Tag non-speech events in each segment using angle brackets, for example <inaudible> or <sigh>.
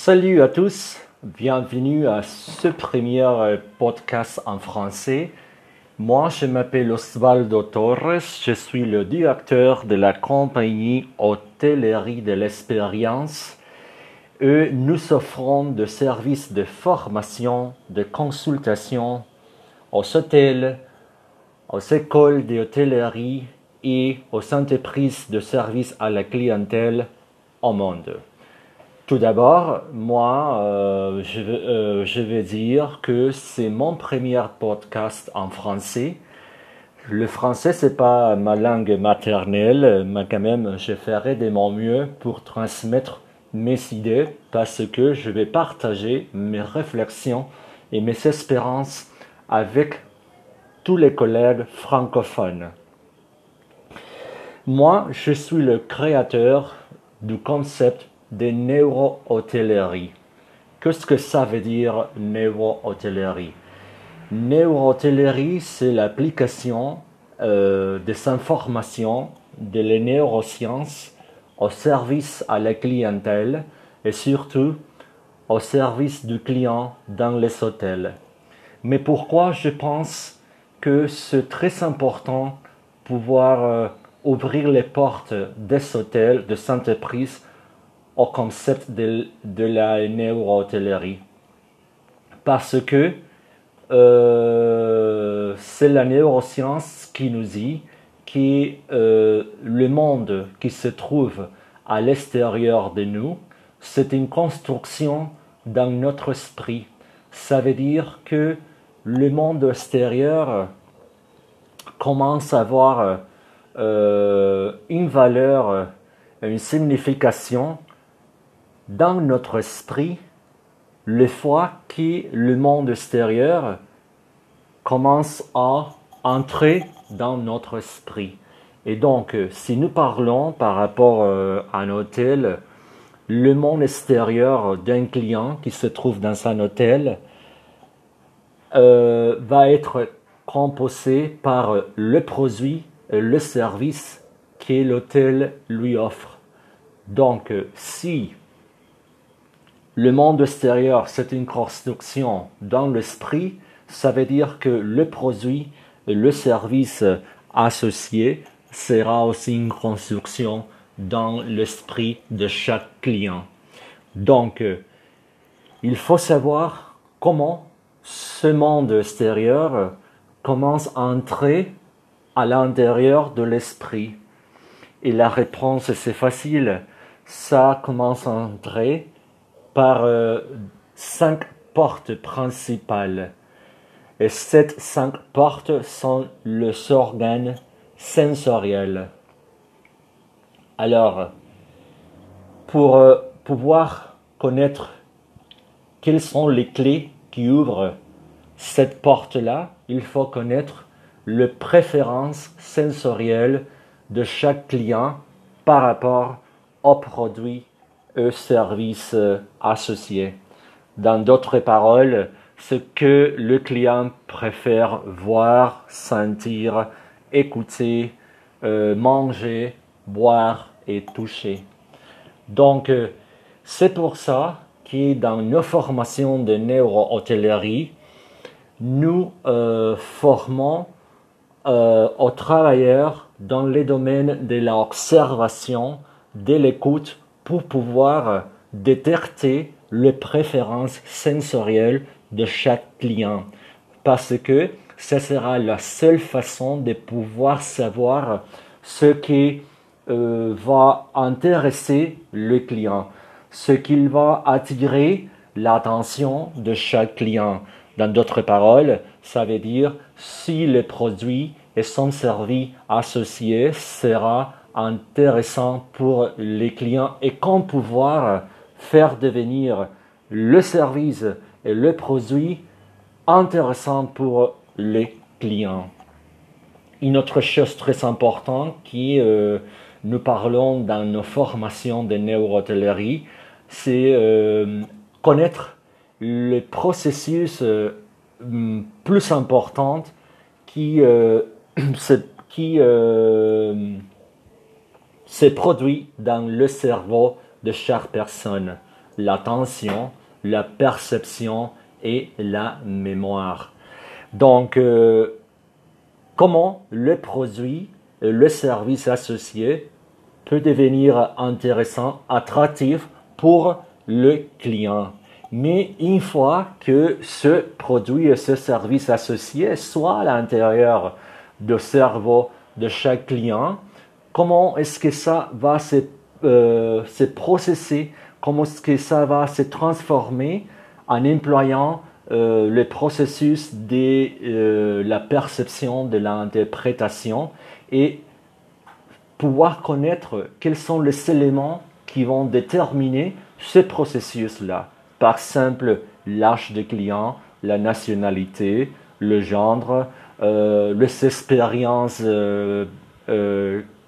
Salut à tous, bienvenue à ce premier euh, podcast en français. Moi, je m'appelle Osvaldo Torres, je suis le directeur de la compagnie Hôtellerie de l'Expérience et nous offrons des services de formation, de consultation aux hôtels, aux écoles d'hôtellerie et aux entreprises de services à la clientèle au monde. Tout d'abord, moi, euh, je, euh, je, vais dire que c'est mon premier podcast en français. Le français, c'est pas ma langue maternelle, mais quand même, je ferai de mon mieux pour transmettre mes idées parce que je vais partager mes réflexions et mes espérances avec tous les collègues francophones. Moi, je suis le créateur du concept de neuro-hôtellerie. Qu'est-ce que ça veut dire neuro-hôtellerie? Neuro-hôtellerie, c'est l'application euh, des informations de les neurosciences au service à la clientèle et surtout au service du client dans les hôtels. Mais pourquoi je pense que c'est très important pouvoir euh, ouvrir les portes des hôtels, des entreprises concept de, de la neuro-hôtellerie. Parce que euh, c'est la neuroscience qui nous dit que euh, le monde qui se trouve à l'extérieur de nous, c'est une construction dans notre esprit. Ça veut dire que le monde extérieur commence à avoir euh, une valeur, une signification dans notre esprit le fois que le monde extérieur commence à entrer dans notre esprit. Et donc, si nous parlons par rapport euh, à un hôtel, le monde extérieur d'un client qui se trouve dans un hôtel euh, va être composé par le produit le service que l'hôtel lui offre. Donc, si le monde extérieur, c'est une construction dans l'esprit. Ça veut dire que le produit, le service associé sera aussi une construction dans l'esprit de chaque client. Donc, il faut savoir comment ce monde extérieur commence à entrer à l'intérieur de l'esprit. Et la réponse, c'est facile. Ça commence à entrer par euh, cinq portes principales. Et ces cinq portes sont les organes sensoriels. Alors, pour euh, pouvoir connaître quelles sont les clés qui ouvrent cette porte-là, il faut connaître les préférences sensorielles de chaque client par rapport au produit services euh, associés. Dans d'autres paroles, ce que le client préfère voir, sentir, écouter, euh, manger, boire et toucher. Donc, euh, c'est pour ça que dans nos formations de neuro-hôtellerie, nous formons aux travailleurs dans les domaines de l'observation, de l'écoute pour pouvoir détecter les préférences sensorielles de chaque client. Parce que ce sera la seule façon de pouvoir savoir ce qui euh, va intéresser le client, ce qui va attirer l'attention de chaque client. Dans d'autres paroles, ça veut dire si le produit et son service associé sera intéressant pour les clients et qu'on pouvoir faire devenir le service et le produit intéressant pour les clients. Une autre chose très importante qui euh, nous parlons dans nos formations de neurotellerie, c'est euh, connaître le processus euh, plus important qui, <clears throat> qui se produit dans le cerveau de chaque personne. l'attention, la perception et la mémoire. Donc, euh, comment le produit, le service associé peut devenir intéressant, attractif pour le client? Mais une fois que ce produit et ce service associé soit à l'intérieur du cerveau de chaque client, comment est-ce que ça va se, euh, se processer, comment est-ce que ça va se transformer en employant euh, le processus de euh, la perception, de l'interprétation et pouvoir connaître quels sont les éléments qui vont déterminer ce processus-là? Par exemple, l'âge de client, la nationalité, le genre, les expériences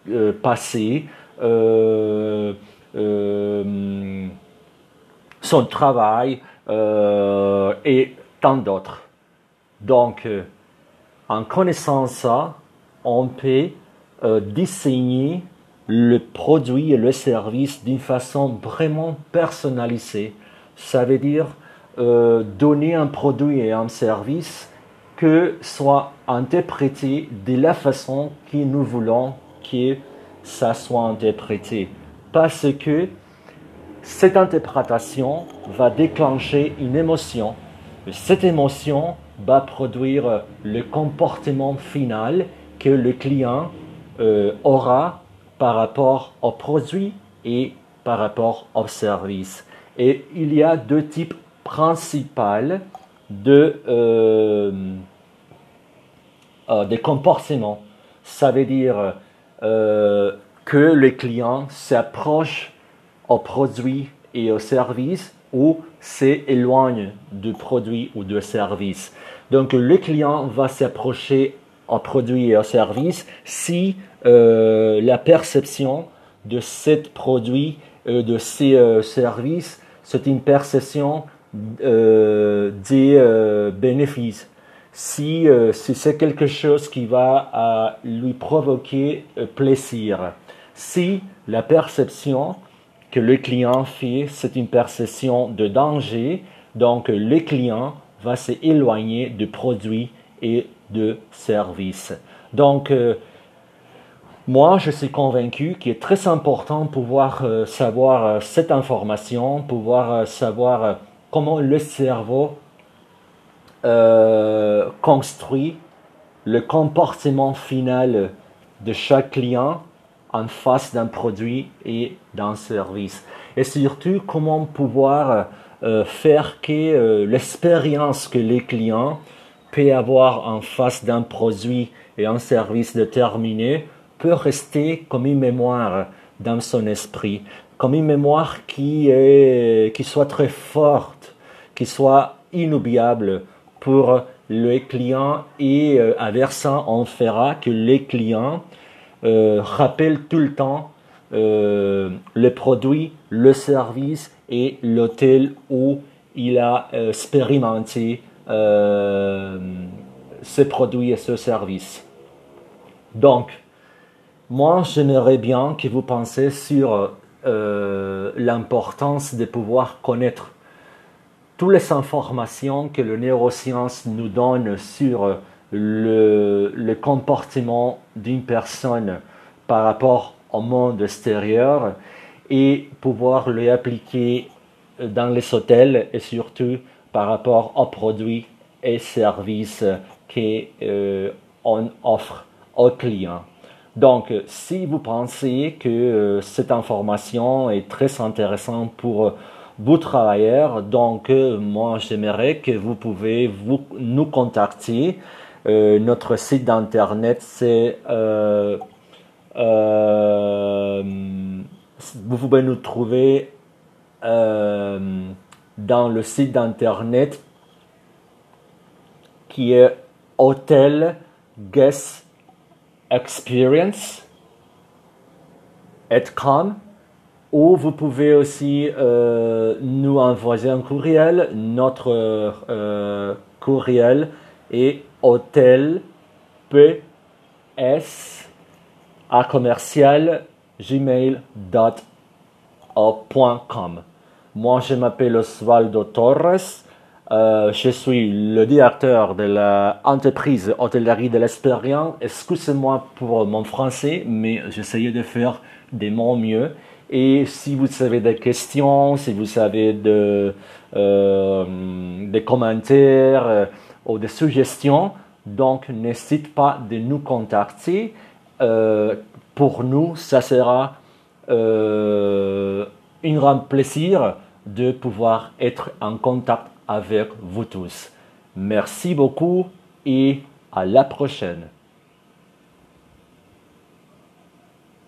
euh, euh, euh passées, son travail et tant d'autres. Donc, en connaissant ça, on peut disséigner le produit et le service d'une façon vraiment personnalisée. Ça veut dire euh, donner un produit et un service que soit interprété de la façon que nous voulons que ça soit interprété. Parce que cette interprétation va déclencher une émotion. Cette émotion va produire le comportement final que le client euh, aura par rapport au produit et par rapport au service. Et il y a deux types principaux de, euh, euh, comportements. Ça veut dire euh, que le client s'approche au produit et au service ou s'éloigne du produit ou du service. Donc le client va s'approcher au produit et au service si euh, la perception de ce produit, euh, de ces services, c'est une perception des bénéfices. Si, si c'est quelque chose qui va lui provoquer plaisir. Si la perception que le client fait, c'est une perception de danger, donc le client va s'éloigner du produit et de service. Donc, moi, je suis convaincu qu'il est très important de pouvoir euh, savoir euh, cette information, pouvoir euh, savoir comment le cerveau construit le comportement final de chaque client en face d'un produit et d'un service. Et surtout, comment pouvoir faire que l'expérience que les clients peuvent avoir en face d'un produit et un service déterminé peut rester comme une mémoire dans son esprit, comme une mémoire qui, est, qui soit très forte, qui soit inoubliable pour les clients et euh, inversement, on fera que les clients euh, rappellent tout le temps euh, le produit, le service et l'hôtel où il a expérimenté ce produit et ce service. Donc, moi, j'aimerais bien que vous pensiez sur l'importance de pouvoir connaître toutes les informations que le neuroscience nous donne sur le, comportement d'une personne par rapport au monde extérieur et pouvoir les appliquer dans les hôtels et surtout par rapport aux produits et services qu'on euh, offre aux clients. Donc, si vous pensez que euh, cette information est très intéressante pour vous travailleurs, donc euh, moi j'aimerais que vous pouvez vous, nous contacter. notre site d'internet c'est vous pouvez nous trouver dans le site d'internet qui est Hotel Guest experience.com ou vous pouvez aussi euh, nous envoyer un courriel. Notre euh, courriel est hôtel ps à commercial gmail.com. Moi, je m'appelle Osvaldo Torres. Euh, je suis le directeur de l'entreprise Hôtellerie de l'Espérien. Excusez-moi pour mon français, mais j'essayais de faire de mon mieux. Et si vous avez des questions, si vous avez euh, des commentaires euh, ou des suggestions, donc n'hésitez pas de nous contacter. Euh, pour nous, ça sera un grand plaisir de pouvoir être en contact avec vous tous. Merci beaucoup et à la prochaine.